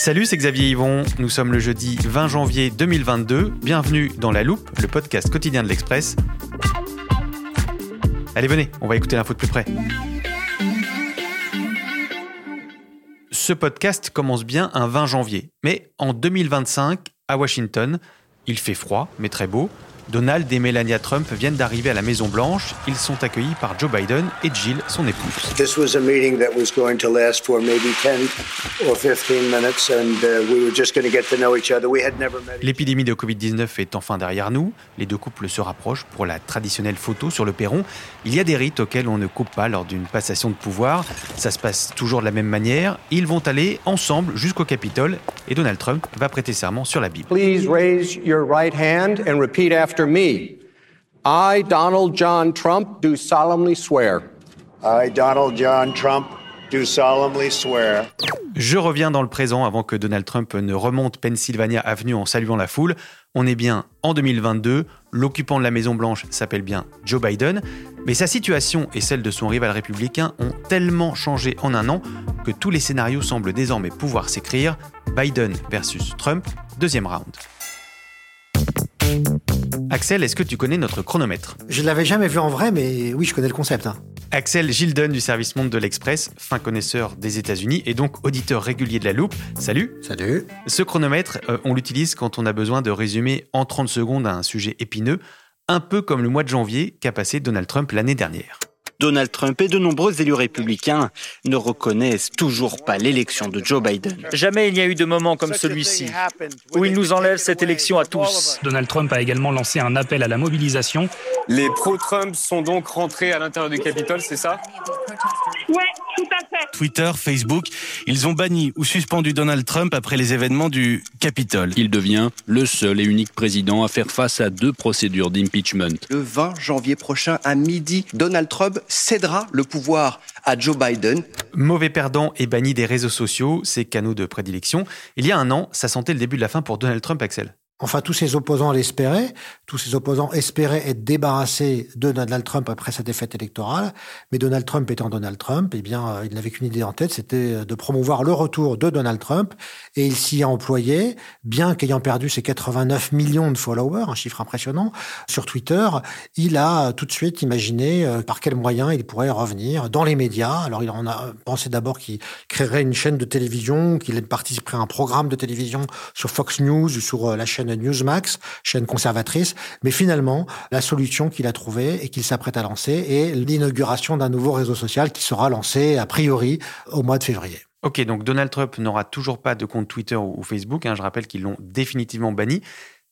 Salut, c'est Xavier Yvon. Nous sommes le jeudi 20 janvier 2022. Bienvenue dans La Loupe, le podcast quotidien de l'Express. Allez, venez, on va écouter l'info de plus près. Ce podcast commence bien un 20 janvier. Mais en 2025, à Washington, il fait froid, mais très beau. Donald et Melania Trump viennent d'arriver à la Maison Blanche. Ils sont accueillis par Joe Biden et Jill, son épouse. This was a meeting that was going to last for maybe 10 or 15 minutes, and we were just going to get to know each other. We had never met. L'épidémie de Covid-19 est enfin derrière nous. Les deux couples se rapprochent pour la traditionnelle photo sur le perron. Il y a des rites auxquels on ne coupe pas lors d'une passation de pouvoir. Ça se passe toujours de la même manière. Ils vont aller ensemble jusqu'au Capitole et Donald Trump va prêter serment sur la Bible. Please raise your right hand and repeat after me. I, Donald John Trump, do solemnly swear. I, Donald John Trump, do solemnly swear. Je reviens dans le présent avant que Donald Trump ne remonte Pennsylvania Avenue en saluant la foule. On est bien en 2022, l'occupant de la Maison Blanche s'appelle bien Joe Biden, mais sa situation et celle de son rival républicain ont tellement changé en un an que tous les scénarios semblent désormais pouvoir s'écrire. Biden versus Trump, deuxième round. Axel, est-ce que tu connais notre chronomètre? Je ne l'avais jamais vu en vrai, mais oui, je connais le concept. hein. Axel Gilden du service Monde de l'Express, fin connaisseur des États-Unis et donc auditeur régulier de la loupe. Salut Salut. Ce chronomètre, euh, on l'utilise quand on a besoin de résumer en 30 secondes un sujet épineux, un peu comme le mois de janvier qu'a passé Donald Trump l'année dernière. Donald Trump et de nombreux élus républicains ne reconnaissent toujours pas l'élection de Joe Biden. Jamais il n'y a eu de moment comme celui-ci où il nous enlève cette élection à tous. Donald Trump a également lancé un appel à la mobilisation. Les pro-Trump sont donc rentrés à l'intérieur du Capitole, c'est ça? Oui, tout à fait. Twitter, Facebook, ils ont banni ou suspendu Donald Trump après les événements du Capitole. Il devient le seul et unique président à faire face à deux procédures d'impeachment. Le 20 janvier prochain à midi, Donald Trump cédera le pouvoir à Joe Biden. Mauvais perdant et banni des réseaux sociaux, ses canaux de prédilection. Il y a un an, ça sentait le début de la fin pour Donald Trump, Axel. Enfin, tous ses opposants l'espéraient. Tous ses opposants espéraient être débarrassés de Donald Trump après sa défaite électorale. Mais Donald Trump étant Donald Trump, eh bien, euh, il n'avait qu'une idée en tête, c'était de promouvoir le retour de Donald Trump. Et il s'y a employé, bien qu'ayant perdu ses 89 millions de followers, un chiffre impressionnant, sur Twitter, il a tout de suite imaginé euh, par quels moyens il pourrait revenir dans les médias. Alors, il en a pensé d'abord qu'il créerait une chaîne de télévision, qu'il participerait à un programme de télévision sur Fox News ou sur euh, la chaîne Newsmax, chaîne conservatrice. Mais finalement, la solution qu'il a trouvée et qu'il s'apprête à lancer est l'inauguration d'un nouveau réseau social qui sera lancé a priori au mois de février. Ok, donc Donald Trump n'aura toujours pas de compte Twitter ou Facebook. hein, je rappelle qu'ils l'ont définitivement banni.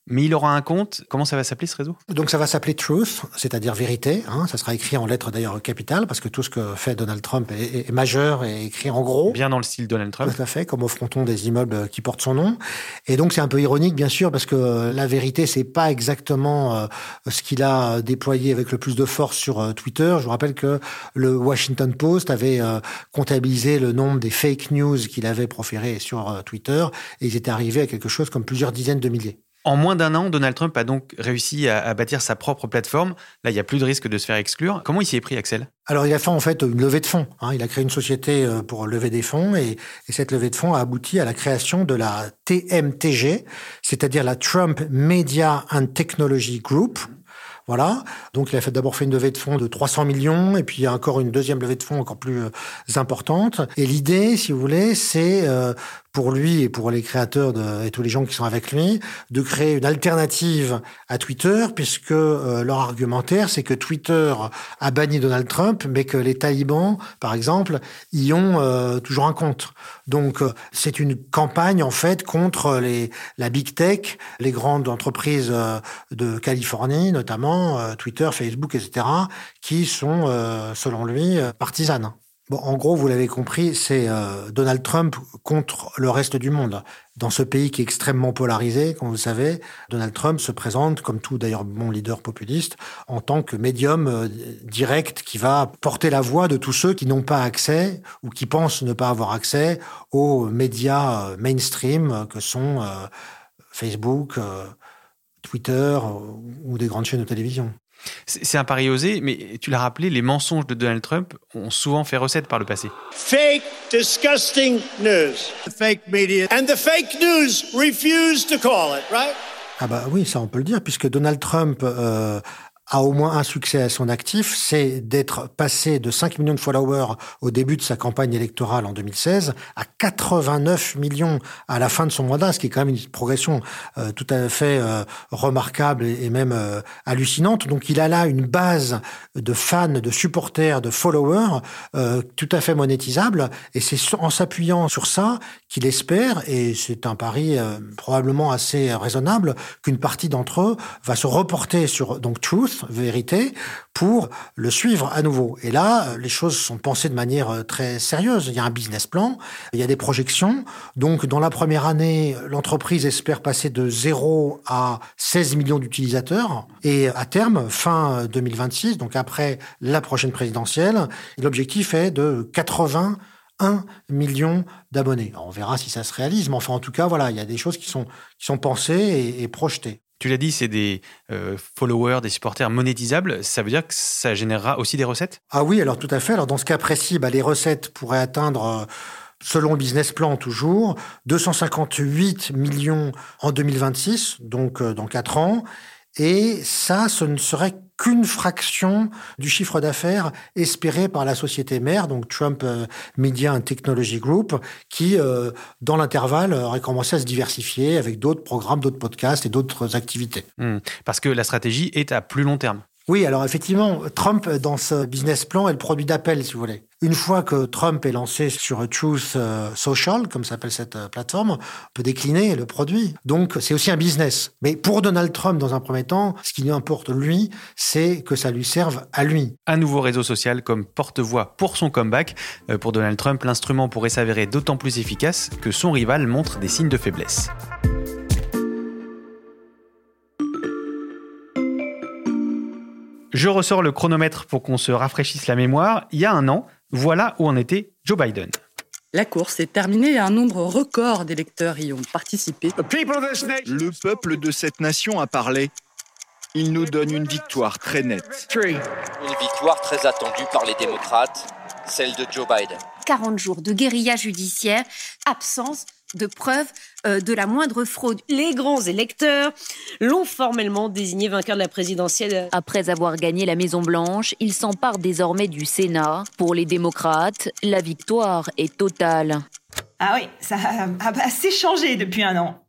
Mais il aura un compte. Comment ça va s'appeler ce réseau? Donc ça va s'appeler Truth, c'est-à-dire vérité. Hein, ça sera écrit en lettres d'ailleurs capitales parce que tout ce que fait Donald Trump est, majeur et écrit en gros. Bien dans le style Donald Trump. Tout à fait, comme au fronton des immeubles qui portent son nom. Et donc c'est un peu ironique, bien sûr, parce que la vérité, c'est pas exactement euh, ce qu'il a déployé avec le plus de force sur euh, Twitter. Je vous rappelle que le Washington Post avait euh, comptabilisé le nombre des fake news qu'il avait proférés sur euh, Twitter, et ils étaient arrivés à quelque chose comme plusieurs dizaines de milliers. En moins d'un an, Donald Trump a donc réussi à, bâtir sa propre plateforme. Là, il n'y a plus de risque de se faire exclure. Comment il s'y est pris, Axel? Alors, il a fait en fait une levée de fonds. hein. Il a créé une société euh, pour lever des fonds et, et cette levée de fonds a abouti à la création de la TMTG, c'est-à-dire la Trump Media and Technology Group. Voilà. Donc il a d'abord fait une levée de fonds de 300 millions et puis il y a encore une deuxième levée de fonds encore plus euh, importante. Et l'idée, si vous voulez, c'est euh, pour lui et pour les créateurs de, et tous les gens qui sont avec lui, de créer une alternative à Twitter, puisque euh, leur argumentaire, c'est que Twitter a banni Donald Trump, mais que les talibans, par exemple, y ont euh, toujours un compte. Donc, euh, c'est une campagne, en fait, contre les, la big tech, les grandes entreprises de Californie, notamment Twitter, Facebook, etc., qui sont, selon lui, partisanes. Bon, en gros, vous l'avez compris, c'est euh, Donald Trump contre le reste du monde. Dans ce pays qui est extrêmement polarisé, comme vous le savez, Donald Trump se présente, comme tout d'ailleurs bon leader populiste, en tant que médium euh, direct qui va porter la voix de tous ceux qui n'ont pas accès ou qui pensent ne pas avoir accès aux médias euh, mainstream que sont Facebook, Twitter ou des grandes chaînes de télévision. C'est un pari osé, mais tu l'as rappelé, les mensonges de Donald Trump ont souvent fait recette par le passé. Fake, disgusting news. Fake media. And the fake news refuse to call it, right? Ah bah oui, ça on peut le dire, puisque Donald Trump euh, a au moins un succès à son actif, c'est d'être passé de 5 millions de followers au début de sa campagne électorale en 2016 à 89 millions à la fin de son mandat, ce qui est quand même une progression euh, tout à fait euh, remarquable et, même euh, hallucinante. Donc il a là une base de fans, de supporters, de followers tout à fait monétisable et c'est en s'appuyant sur ça qu'il espère, et c'est un pari probablement assez raisonnable, qu'une partie d'entre eux va se reporter sur donc Truth, vérité, pour le suivre à nouveau. Et là, les choses sont pensées de manière euh, très sérieuse. Il y a un business plan, il y a des projections. Donc, dans la première année, l'entreprise espère passer de 0 à 16 millions d'utilisateurs. Et à terme, fin 2026, donc après la prochaine présidentielle, l'objectif est de 80 1 million d'abonnés. On verra si ça se réalise, mais enfin, en tout cas, voilà, il y a des choses qui sont, qui sont pensées et projetées. Tu l'as dit, c'est des euh, followers, des supporters monétisables. Ça veut dire que ça générera aussi des recettes? Ah oui, alors tout à fait. Alors dans ce cas précis, bah, les recettes pourraient atteindre, euh, selon le business plan toujours, 258 millions en 2026, donc euh, dans 4 ans. Et ça, ce ne serait qu'une fraction du chiffre d'affaires espéré par la société mère, donc Trump euh, Media and Technology Group, qui, euh, dans l'intervalle, aurait commencé à se diversifier avec d'autres programmes, d'autres podcasts et d'autres activités. Hmm. parce que la stratégie est à plus long terme. Oui, alors effectivement, Trump, dans ce business plan, est le produit d'appel, si vous voulez. Une fois que Trump est lancé sur Truth euh, Social, comme s'appelle cette euh, plateforme, on peut décliner le produit. Donc, c'est aussi un business. Mais pour Donald Trump, dans un premier temps, ce qui lui importe, lui, c'est que ça lui serve à lui. Un nouveau réseau social comme porte-voix pour son comeback. Euh, pour Donald Trump, l'instrument pourrait s'avérer d'autant plus efficace que son rival montre des signes de faiblesse. Je ressors le chronomètre pour qu'on se rafraîchisse la mémoire. Il y a un an, voilà où en était Joe Biden. La course est terminée et un nombre record d'électeurs y ont participé. Le peuple de cette nation a parlé. Il nous donne une victoire très nette. Une victoire très attendue par les démocrates, celle de Joe Biden. 40 jours de guérilla judiciaire, absence de preuves euh, de la moindre fraude. Les grands électeurs l'ont formellement désigné vainqueur de la présidentielle. Après avoir gagné la Maison-Blanche, il s'empare désormais du Sénat. Pour les démocrates, la victoire est totale. Ah oui, ça a assez changé depuis un an.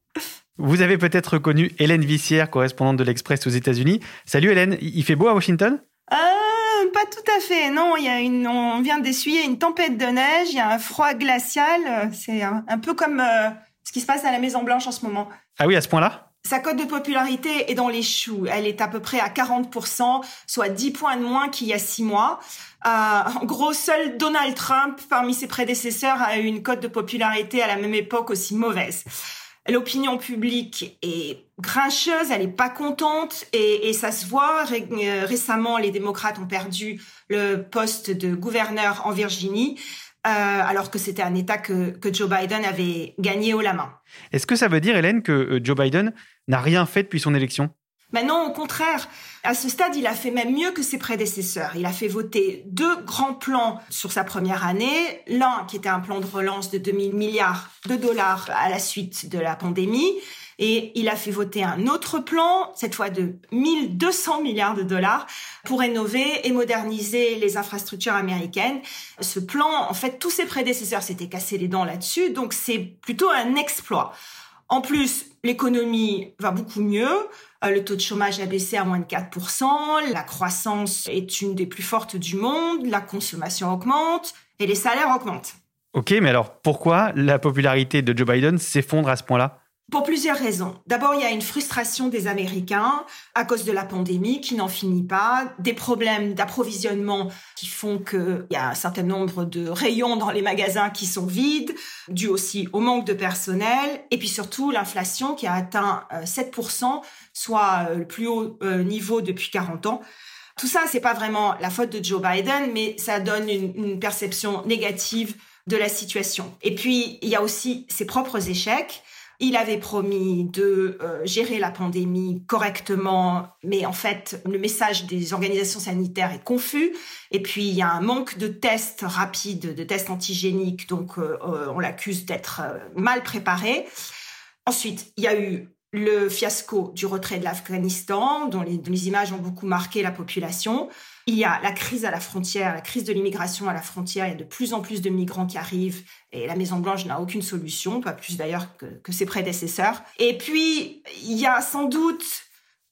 Vous avez peut-être reconnu Hélène Vissière, correspondante de l'Express aux États-Unis. Salut Hélène, il fait beau à Washington? Euh, pas tout à fait. Non, il y a une, on vient d'essuyer une tempête de neige, il y a un froid glacial. C'est un, peu comme euh, ce qui se passe à la Maison Blanche en ce moment. Ah oui, à ce point-là? Sa cote de popularité est dans les choux. Elle est à peu près à 40%, soit 10 points de moins qu'il y a 6 mois. Euh, en gros, seul Donald Trump, parmi ses prédécesseurs, a eu une cote de popularité à la même époque aussi mauvaise l'opinion publique est grincheuse, elle est pas contente et, ça se voit. Euh, récemment, les démocrates ont perdu le poste de gouverneur en Virginie. Euh, alors que c'était un État que, que, Joe Biden avait gagné haut la main. Est-ce que ça veut dire, Hélène, que euh, Joe Biden n'a rien fait depuis son élection? Mais non, au contraire. À ce stade, il a fait même mieux que ses prédécesseurs. Il a fait voter deux grands plans sur sa première année. L'un qui était un plan de relance de 2000 milliards de dollars à la suite de la pandémie Et il a fait voter un autre plan, cette fois de 1200 milliards de dollars, pour rénover et moderniser les infrastructures américaines. Ce plan, en fait, tous ses prédécesseurs s'étaient cassés les dents là-dessus, donc c'est plutôt un exploit. En plus, l'économie va beaucoup mieux. Euh, le taux de chômage a baissé à moins de 4%, la croissance est une des plus fortes du monde, la consommation augmente et les salaires augmentent. Ok, mais alors pourquoi la popularité de Joe Biden s'effondre à ce point-là? Pour plusieurs raisons. D'abord, il y a une frustration des Américains à cause de la pandémie qui n'en finit pas, des problèmes d'approvisionnement qui font qu'il y a un certain nombre de rayons dans les magasins qui sont vides, dû aussi au manque de personnel, et puis surtout l'inflation qui a atteint 7%, euh, soit euh, le plus haut euh, niveau depuis 40 ans. Tout ça, c'est pas vraiment la faute de Joe Biden, mais ça donne une, une perception négative de la situation. Et puis, il y a aussi ses propres échecs. Il avait promis de euh, gérer la pandémie correctement, mais en fait, le message des organisations sanitaires est confus. Et puis, il y a un manque de tests rapides, de tests antigéniques, donc euh, euh, on l'accuse d'être mal préparé. Ensuite, il y a eu le fiasco du retrait de l'Afghanistan, dont les, images ont beaucoup marqué la population. Il y a la crise à la frontière, la crise de l'immigration à la frontière. Il y a de plus en plus de migrants qui arrivent et la Maison-Blanche n'a aucune solution, pas plus d'ailleurs que, ses prédécesseurs. Et puis, il y a sans doute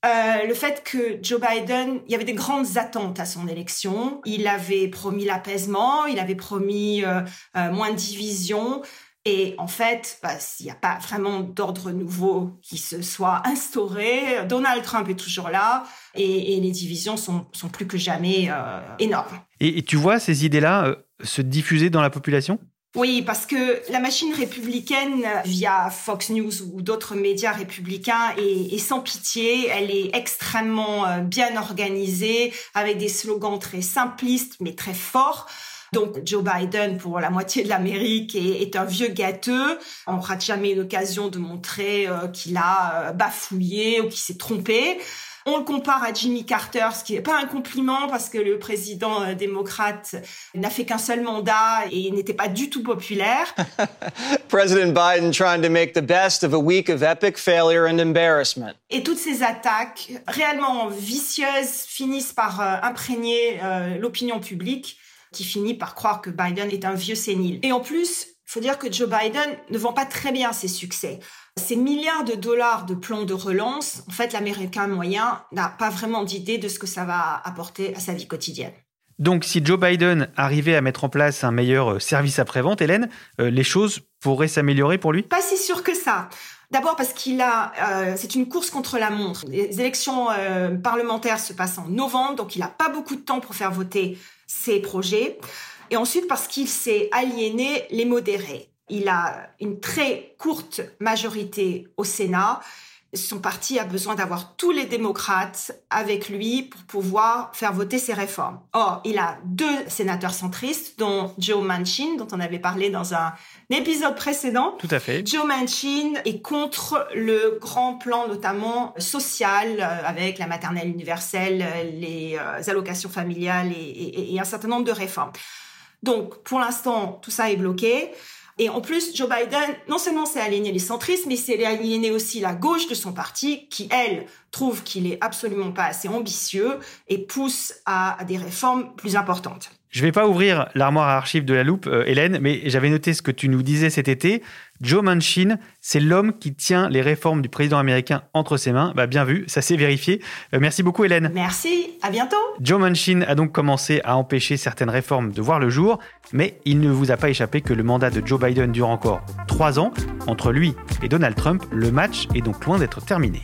euh, le fait que Joe Biden, il y avait des grandes attentes à son élection. Il avait promis l'apaisement, il avait promis euh, euh, moins de division. Et en fait, bah, s'il n'y a pas vraiment d'ordre nouveau qui se soit instauré, Donald Trump est toujours là et, les divisions sont, sont, plus que jamais euh, énormes. Et, tu vois ces idées-là euh, se diffuser dans la population? Oui, parce que la machine républicaine, via Fox News ou d'autres médias républicains, est, est, sans pitié. Elle est extrêmement euh, bien organisée, avec des slogans très simplistes mais très forts. Donc Joe Biden, pour la moitié de l'Amérique, est, un vieux gâteux. On rate jamais l'occasion de montrer euh, qu'il a euh, bafouillé ou qu'il s'est trompé. On le compare à Jimmy Carter, ce qui n'est pas un compliment parce que le président euh, démocrate n'a fait qu'un seul mandat et n'était pas du tout populaire. President Biden trying to make the best of a week of epic failure and embarrassment. Et toutes ces attaques réellement vicieuses finissent par imprégner l'opinion publique qui finit par croire que Biden est un vieux sénile. Et en plus, il faut dire que Joe Biden ne vend pas très bien ses succès. Ces milliards de dollars de plans de relance, en fait, l'Américain moyen n'a pas vraiment d'idée de ce que ça va apporter à sa vie quotidienne. Donc, si Joe Biden arrivait à mettre en place un meilleur euh, service après-vente, Hélène, euh, les choses pourraient s'améliorer pour lui? Pas si sûr que ça. D'abord parce qu'il a, euh, c'est une course contre la montre. Les élections parlementaires se passent en novembre, donc il n'a pas beaucoup de temps pour faire voter ses projets. Et ensuite parce qu'il s'est aliéné les modérés. Il a une très courte majorité au Sénat son parti a besoin d'avoir tous les démocrates avec lui pour pouvoir faire voter ses réformes. Or, il a deux sénateurs centristes, dont Joe Manchin, dont on avait parlé dans un épisode précédent. Tout à fait. Joe Manchin est contre le grand plan, notamment social, euh, avec la maternelle universelle, les euh, allocations familiales et, et un certain nombre de réformes. Donc, pour l'instant, tout ça est bloqué. Et en plus, Joe Biden, non seulement s'est aligné les centristes, mais s'est aligné aussi la gauche de son parti, qui, elle, trouve qu'il est absolument pas assez ambitieux et pousse à, des réformes plus importantes. Je ne vais pas ouvrir l'armoire à archives de la loupe, euh, Hélène, mais j'avais noté ce que tu nous disais cet été. Joe Manchin, c'est l'homme qui tient les réformes du président américain entre ses mains. Bah, bien vu, ça s'est vérifié. Euh, merci beaucoup, Hélène. Merci, à bientôt. Joe Manchin a donc commencé à empêcher certaines réformes de voir le jour, mais il ne vous a pas échappé que le mandat de Joe Biden dure encore trois ans. Entre lui et Donald Trump, le match est donc loin d'être terminé.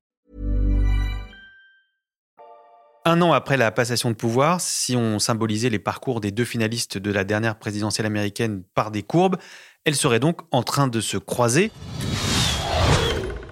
Un an après la passation de pouvoir, si on symbolisait les parcours des deux finalistes de la dernière présidentielle américaine par des courbes, elles seraient donc en train de se croiser.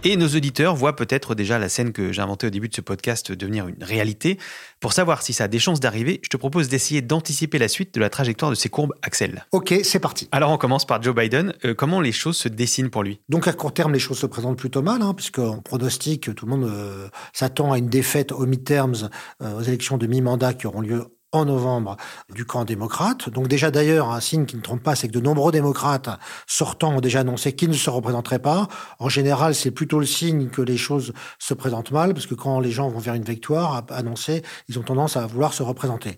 Et nos auditeurs voient peut-être déjà la scène que j'ai inventée au début de ce podcast devenir une réalité. Pour savoir si ça a des chances d'arriver, je te propose d'essayer d'anticiper la suite de la trajectoire de ces courbes, Axel. Ok, c'est parti. Alors on commence par Joe Biden. Euh, comment les choses se dessinent pour lui? Donc à court terme, les choses se présentent plutôt mal, hein, puisqu'on pronostique, tout le monde euh, s'attend à une défaite au midterms, euh, aux élections de mi-mandat qui auront lieu en novembre du camp démocrate. Donc déjà d'ailleurs, un signe qui ne trompe pas, c'est que de nombreux démocrates sortants ont déjà annoncé qu'ils ne se représenteraient pas. En général, c'est plutôt le signe que les choses se présentent mal, parce que quand les gens vont vers une victoire annoncée, ils ont tendance à vouloir se représenter.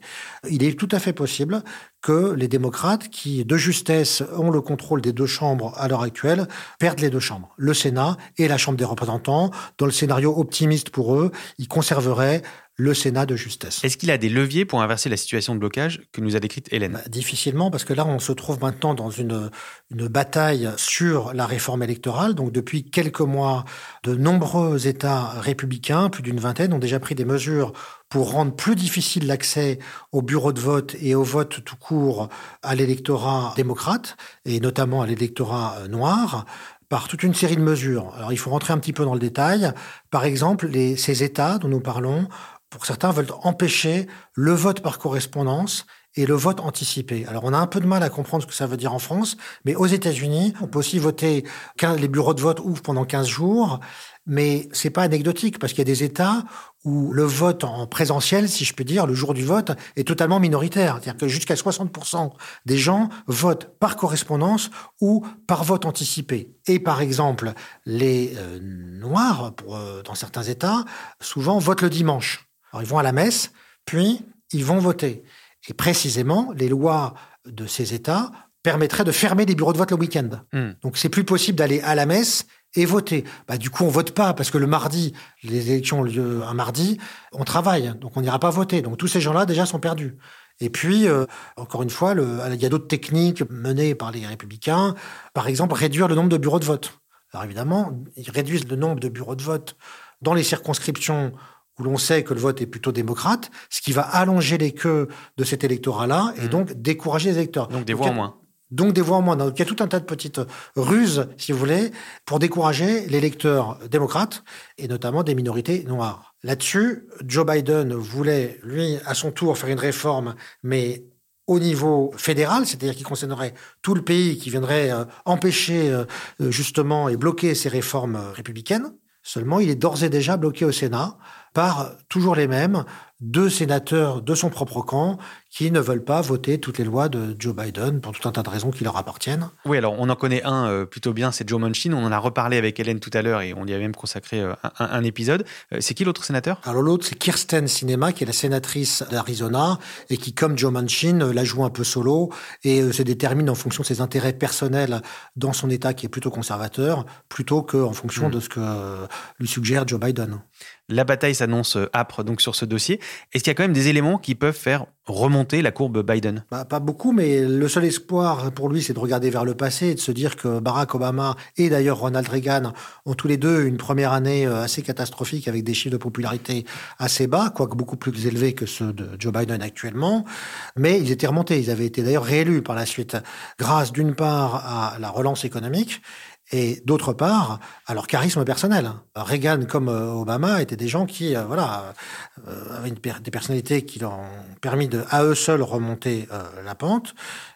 Il est tout à fait possible que les démocrates, qui de justesse ont le contrôle des deux chambres à l'heure actuelle, perdent les deux chambres, le Sénat et la Chambre des représentants. Dans le scénario optimiste pour eux, ils conserveraient le Sénat de justesse. Est-ce qu'il a des leviers pour inverser la situation de blocage que nous a décrite Hélène bah, Difficilement, parce que là, on se trouve maintenant dans une, une bataille sur la réforme électorale. Donc, depuis quelques mois, de nombreux États républicains, plus d'une vingtaine, ont déjà pris des mesures pour rendre plus difficile l'accès au bureau de vote et au vote tout court à l'électorat démocrate, et notamment à l'électorat euh, noir par toute une série de mesures. Alors il faut rentrer un petit peu dans le détail. Par exemple, les, ces États dont nous parlons pour certains, veulent empêcher le vote par correspondance et le vote anticipé. Alors on a un peu de mal à comprendre ce que ça veut dire en France, mais aux États-Unis, on peut aussi voter, les bureaux de vote ouvrent pendant 15 jours, mais c'est pas anecdotique parce qu'il y a des États où le vote en présentiel, si je peux dire, le jour du vote, est totalement minoritaire. C'est-à-dire que jusqu'à 60% des gens votent par correspondance ou par vote anticipé. Et par exemple, les euh, Noirs, pour, euh, dans certains États, souvent votent le dimanche. Alors, ils vont à la messe, puis ils vont voter. Et précisément, les lois de ces États permettraient de fermer les bureaux de vote le week-end. Hmm. Donc, c'est plus possible d'aller à la messe et voter. Bah, du coup, on vote pas parce que le mardi, les élections ont lieu un mardi, on travaille, donc on n'ira pas voter. Donc tous ces gens-là déjà sont perdus. Et puis, euh, encore une fois, le, il y a d'autres techniques menées par les républicains. Par exemple, réduire le nombre de bureaux de vote. Alors évidemment, ils réduisent le nombre de bureaux de vote dans les circonscriptions où l'on sait que le vote est plutôt démocrate, ce qui va allonger les queues de cet électorat-là et mmh. donc décourager les électeurs. Donc des voix en moins. Donc des voix en moins. Donc il y a tout un tas de petites ruses, si vous voulez, pour décourager les électeurs démocrates et notamment des minorités noires. Là-dessus, Joe Biden voulait, lui, à son tour, faire une réforme, mais au niveau fédéral, c'est-à-dire qui concernerait tout le pays, qui viendrait euh, empêcher euh, justement et bloquer ces réformes républicaines. Seulement, il est d'ores et déjà bloqué au Sénat par toujours les mêmes, deux sénateurs de son propre camp qui ne veulent pas voter toutes les lois de Joe Biden pour tout un tas de raisons qui leur appartiennent. Oui, alors on en connaît un euh, plutôt bien, c'est Joe Manchin. On en a reparlé avec Hélène tout à l'heure et on y a même consacré euh, un, épisode. Euh, c'est qui l'autre sénateur? Alors l'autre, c'est Kirsten Sinema, qui est la sénatrice d'Arizona et qui, comme Joe Manchin, la joue un peu solo et se détermine en fonction de ses intérêts personnels dans son État qui est plutôt conservateur, plutôt qu'en fonction hmm. de ce que lui suggère Joe Biden. La bataille s'annonce âpre donc sur ce dossier. Est-ce qu'il y a quand même des éléments qui peuvent faire remonter la courbe Biden? Bah, Pas beaucoup, mais le seul espoir pour lui, c'est de regarder vers le passé et de se dire que Barack Obama et d'ailleurs Ronald Reagan ont tous les deux une première année euh, assez catastrophique avec des chiffres de popularité assez bas, quoique beaucoup plus élevés que ceux de Joe Biden actuellement. Mais ils étaient remontés. Ils avaient été d'ailleurs réélus par la suite grâce d'une part à la relance économique et d'autre part, à leur charisme personnel. Reagan comme euh, Obama étaient des gens qui, euh, voilà, euh, avaient des personnalités qui leur ont permis de, à eux seuls, remonter la pente.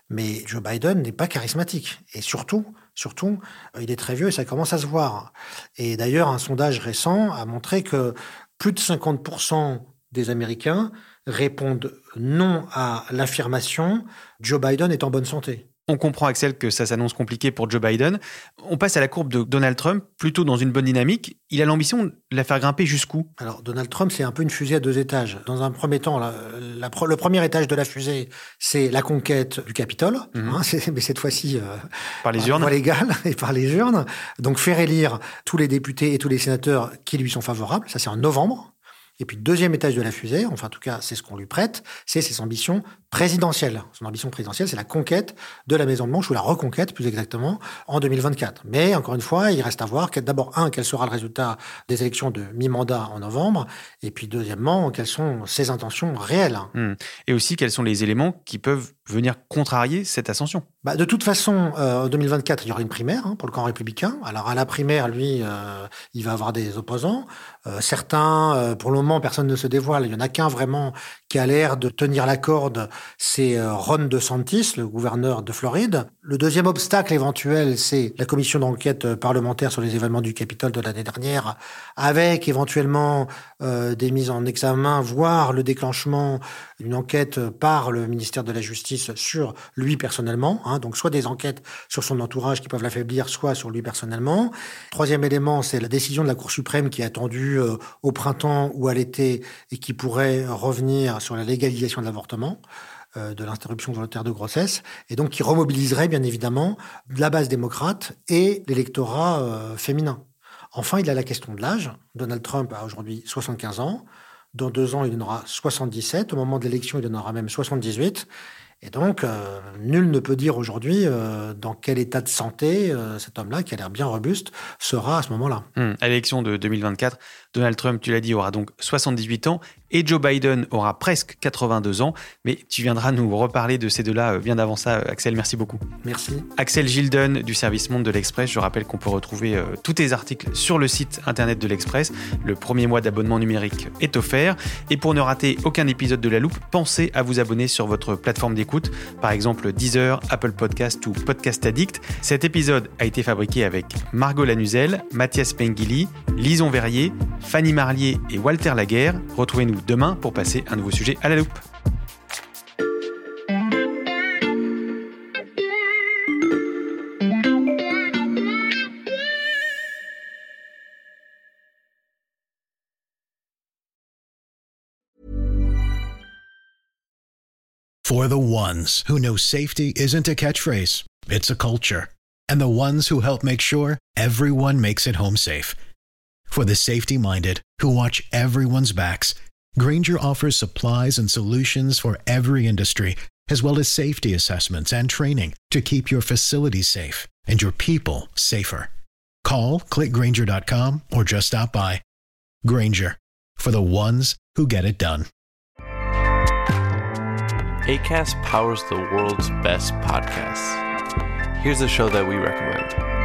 Mais Joe Biden n'est pas charismatique. Et surtout, surtout, il est très vieux et ça commence à se voir. Et d'ailleurs, un sondage récent a montré que plus de 50% des Américains répondent non à l'affirmation Joe Biden est en bonne santé. On comprend, Axel, que ça s'annonce compliqué pour Joe Biden. On passe à la courbe de Donald Trump, plutôt dans une bonne dynamique. Il a l'ambition de la faire grimper jusqu'où? Alors, Donald Trump, c'est un peu une fusée à deux étages. Dans un premier temps, le premier étage de la fusée, c'est la conquête du Capitole, mhm. hein, mais cette fois-ci euh, par les urnes et par les urnes. Donc, faire élire tous les députés et tous les sénateurs qui lui sont favorables. Ça, c'est en novembre. Et puis, deuxième étage de la fusée, enfin, en tout cas, c'est ce qu'on lui prête, c'est ses ambitions présidentielle. Son ambition présidentielle, c'est la conquête de la Maison-Blanche, ou la reconquête plus exactement, en 2024. Mais encore une fois, il reste à voir d'abord, un, quel sera le résultat des élections de mi-mandat en novembre, et puis deuxièmement, quelles sont ses intentions réelles. Hmm. Et aussi, quels sont les éléments qui peuvent venir contrarier cette ascension? Bah, De toute façon, euh, en 2024, il y aura une primaire hein, pour le camp républicain. Alors à la primaire, lui, euh, il va avoir des opposants. Euh, certains, pour le moment, personne ne se dévoile. Il y en a qu'un vraiment qui a l'air de tenir la corde, c'est euh, Ron DeSantis, le gouverneur de Floride. Le deuxième obstacle éventuel, c'est la commission d'enquête parlementaire sur les événements du Capitole de l'année dernière, avec éventuellement des mises en examen, voire le déclenchement d'une enquête par le ministère de la Justice sur lui personnellement. Hein, donc soit des enquêtes sur son entourage qui peuvent l'affaiblir, soit sur lui personnellement. Troisième élément, c'est la décision de la Cour suprême qui est attendue euh, au printemps ou à l'été et qui pourrait revenir sur la légalisation de l'avortement euh, de l'interruption volontaire de grossesse, et donc qui remobiliserait bien évidemment la base démocrate et l'électorat euh, féminin. Enfin, il y a la question de l'âge. Donald Trump a aujourd'hui 75 ans. Dans deux ans, il en aura 77. Au moment de l'élection, il en aura même 78. Et donc, euh, nul ne peut dire aujourd'hui euh, dans quel état de santé euh, cet homme-là, qui a l'air bien robuste, sera à ce moment-là. Hum, à l'élection de 2024, Donald Trump, tu l'as dit, aura donc 78 ans et Joe Biden aura presque 82 ans. Mais tu viendras nous reparler de ces deux-là bien avant ça, Axel. Merci beaucoup. Merci. Axel Gilden du service Monde de l'Express. Je rappelle qu'on peut retrouver tous tes articles sur le site internet de l'Express. Le premier mois d'abonnement numérique est offert. Et pour ne rater aucun épisode de La Loupe, pensez à vous abonner sur votre plateforme d'écoute, par exemple Deezer, Apple Podcast ou Podcast Addict. Cet épisode a été fabriqué avec Margot Lanuzel, Mathias Pengili, Lison Verrier, Fanny Marlier et Walter Laguerre. Retrouvez-nous demain pour passer un nouveau sujet à la loupe. For the ones who know safety isn't a catchphrase, it's a culture. And the ones who help make sure everyone makes it home safe. For the safety minded who watch everyone's backs, Granger offers supplies and solutions for every industry, as well as safety assessments and training to keep your facilities safe and your people safer. Call clickgranger.com or just stop by. Granger for the ones who get it done. ACAST powers the world's best podcasts. Here's a show that we recommend.